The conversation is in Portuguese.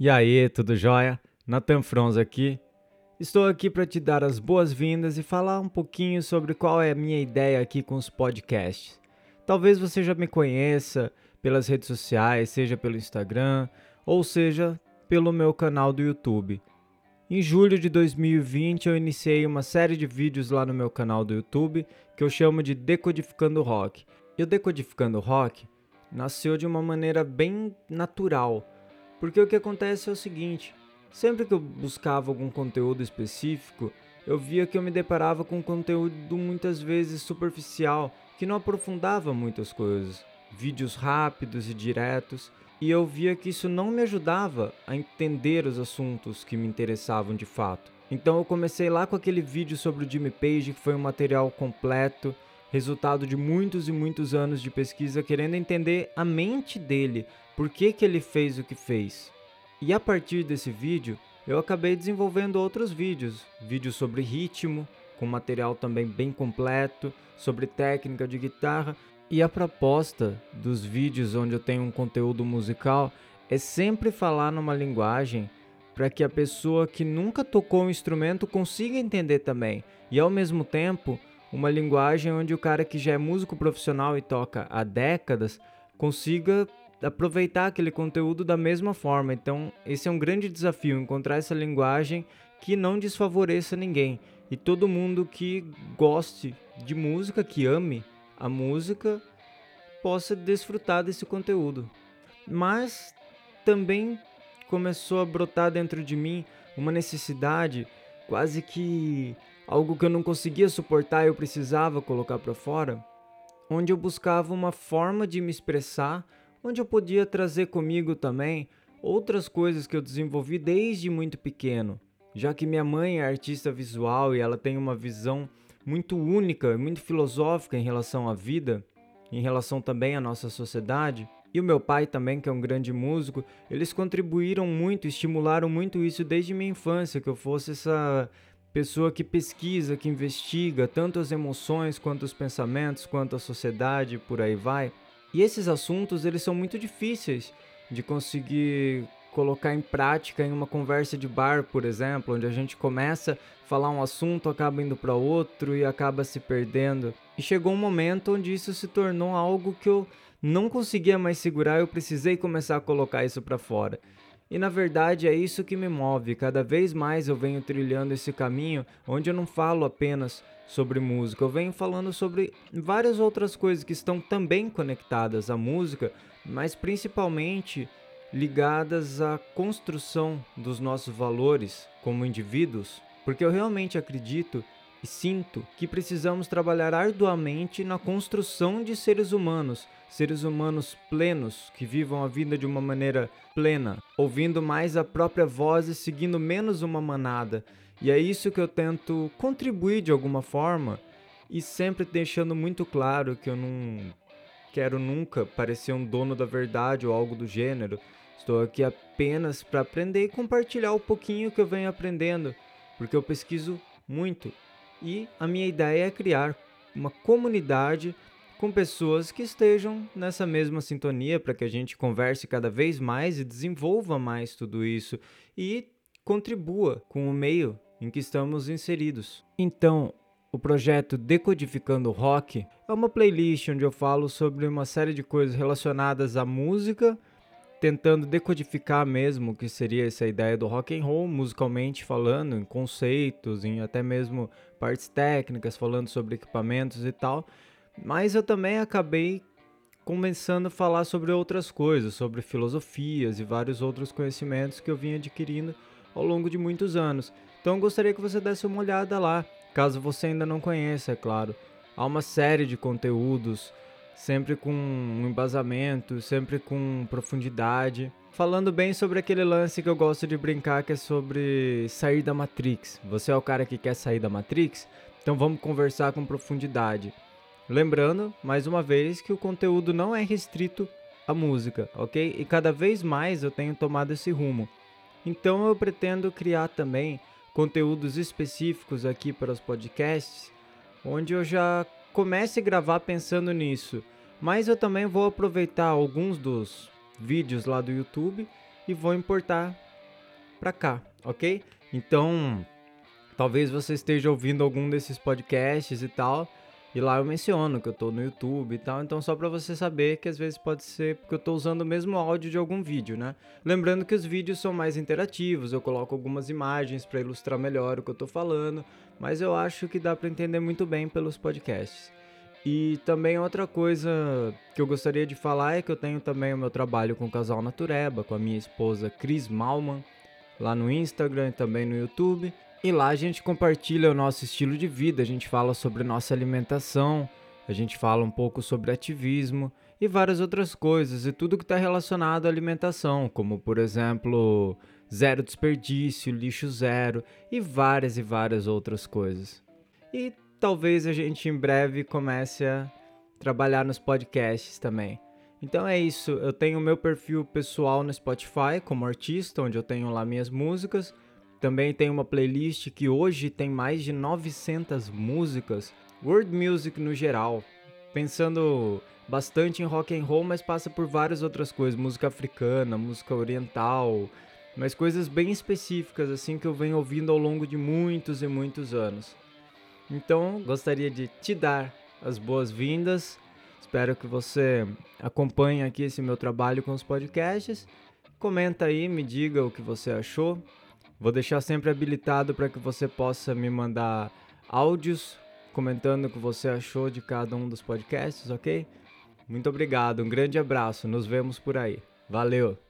E aí, tudo jóia? Nathan Frons aqui. Estou aqui para te dar as boas-vindas e falar um pouquinho sobre qual é a minha ideia aqui com os podcasts. Talvez você já me conheça pelas redes sociais, seja pelo Instagram ou seja pelo meu canal do YouTube. Em julho de 2020 eu iniciei uma série de vídeos lá no meu canal do YouTube que eu chamo de Decodificando Rock. E o Decodificando Rock nasceu de uma maneira bem natural, porque o que acontece é o seguinte: sempre que eu buscava algum conteúdo específico, eu via que eu me deparava com conteúdo muitas vezes superficial, que não aprofundava muitas coisas, vídeos rápidos e diretos, e eu via que isso não me ajudava a entender os assuntos que me interessavam de fato. Então eu comecei lá com aquele vídeo sobre o Jimmy Page, que foi um material completo, resultado de muitos e muitos anos de pesquisa querendo entender a mente dele, por que, que ele fez o que fez. E a partir desse vídeo, eu acabei desenvolvendo outros vídeos, vídeos sobre ritmo, com material também bem completo, sobre técnica de guitarra, e a proposta dos vídeos onde eu tenho um conteúdo musical é sempre falar numa linguagem para que a pessoa que nunca tocou um instrumento consiga entender também, e ao mesmo tempo uma linguagem onde o cara que já é músico profissional e toca há décadas consiga aproveitar aquele conteúdo da mesma forma. Então, esse é um grande desafio encontrar essa linguagem que não desfavoreça ninguém e todo mundo que goste de música, que ame a música, possa desfrutar desse conteúdo. Mas também começou a brotar dentro de mim uma necessidade quase que algo que eu não conseguia suportar, eu precisava colocar para fora, onde eu buscava uma forma de me expressar, onde eu podia trazer comigo também outras coisas que eu desenvolvi desde muito pequeno, já que minha mãe é artista visual e ela tem uma visão muito única, muito filosófica em relação à vida, em relação também à nossa sociedade. E o meu pai também, que é um grande músico, eles contribuíram muito, estimularam muito isso desde minha infância, que eu fosse essa pessoa que pesquisa, que investiga tanto as emoções quanto os pensamentos, quanto a sociedade, por aí vai. E esses assuntos, eles são muito difíceis de conseguir colocar em prática em uma conversa de bar, por exemplo, onde a gente começa a falar um assunto, acaba indo para outro e acaba se perdendo. E chegou um momento onde isso se tornou algo que eu não conseguia mais segurar, eu precisei começar a colocar isso para fora. E na verdade é isso que me move. Cada vez mais eu venho trilhando esse caminho onde eu não falo apenas sobre música, eu venho falando sobre várias outras coisas que estão também conectadas à música, mas principalmente ligadas à construção dos nossos valores como indivíduos, porque eu realmente acredito e sinto que precisamos trabalhar arduamente na construção de seres humanos, seres humanos plenos que vivam a vida de uma maneira plena, ouvindo mais a própria voz e seguindo menos uma manada. E é isso que eu tento contribuir de alguma forma e sempre deixando muito claro que eu não quero nunca parecer um dono da verdade ou algo do gênero. Estou aqui apenas para aprender e compartilhar o pouquinho que eu venho aprendendo, porque eu pesquiso muito e a minha ideia é criar uma comunidade com pessoas que estejam nessa mesma sintonia para que a gente converse cada vez mais e desenvolva mais tudo isso e contribua com o meio em que estamos inseridos. Então, o projeto Decodificando Rock é uma playlist onde eu falo sobre uma série de coisas relacionadas à música tentando decodificar mesmo o que seria essa ideia do rock and roll musicalmente falando, em conceitos, em até mesmo partes técnicas, falando sobre equipamentos e tal. Mas eu também acabei começando a falar sobre outras coisas, sobre filosofias e vários outros conhecimentos que eu vim adquirindo ao longo de muitos anos. Então gostaria que você desse uma olhada lá, caso você ainda não conheça, é claro. Há uma série de conteúdos sempre com um embasamento, sempre com profundidade. Falando bem sobre aquele lance que eu gosto de brincar, que é sobre sair da Matrix. Você é o cara que quer sair da Matrix? Então vamos conversar com profundidade. Lembrando, mais uma vez, que o conteúdo não é restrito à música, ok? E cada vez mais eu tenho tomado esse rumo. Então eu pretendo criar também conteúdos específicos aqui para os podcasts, onde eu já comece a gravar pensando nisso. Mas eu também vou aproveitar alguns dos vídeos lá do YouTube e vou importar para cá, ok? Então, talvez você esteja ouvindo algum desses podcasts e tal, e lá eu menciono que eu tô no YouTube e tal, então só para você saber que às vezes pode ser porque eu tô usando o mesmo áudio de algum vídeo, né? Lembrando que os vídeos são mais interativos, eu coloco algumas imagens para ilustrar melhor o que eu tô falando, mas eu acho que dá para entender muito bem pelos podcasts. E também outra coisa que eu gostaria de falar é que eu tenho também o meu trabalho com o Casal Natureba, com a minha esposa Cris Malman, lá no Instagram e também no YouTube. E lá a gente compartilha o nosso estilo de vida, a gente fala sobre nossa alimentação, a gente fala um pouco sobre ativismo e várias outras coisas, e tudo que está relacionado à alimentação, como por exemplo, zero desperdício, lixo zero e várias e várias outras coisas. E talvez a gente em breve comece a trabalhar nos podcasts também. Então é isso, eu tenho meu perfil pessoal no Spotify como artista, onde eu tenho lá minhas músicas. Também tenho uma playlist que hoje tem mais de 900 músicas, world music no geral, pensando bastante em rock and roll, mas passa por várias outras coisas, música africana, música oriental, mas coisas bem específicas assim que eu venho ouvindo ao longo de muitos e muitos anos. Então, gostaria de te dar as boas-vindas. Espero que você acompanhe aqui esse meu trabalho com os podcasts. Comenta aí, me diga o que você achou. Vou deixar sempre habilitado para que você possa me mandar áudios comentando o que você achou de cada um dos podcasts, ok? Muito obrigado, um grande abraço, nos vemos por aí. Valeu!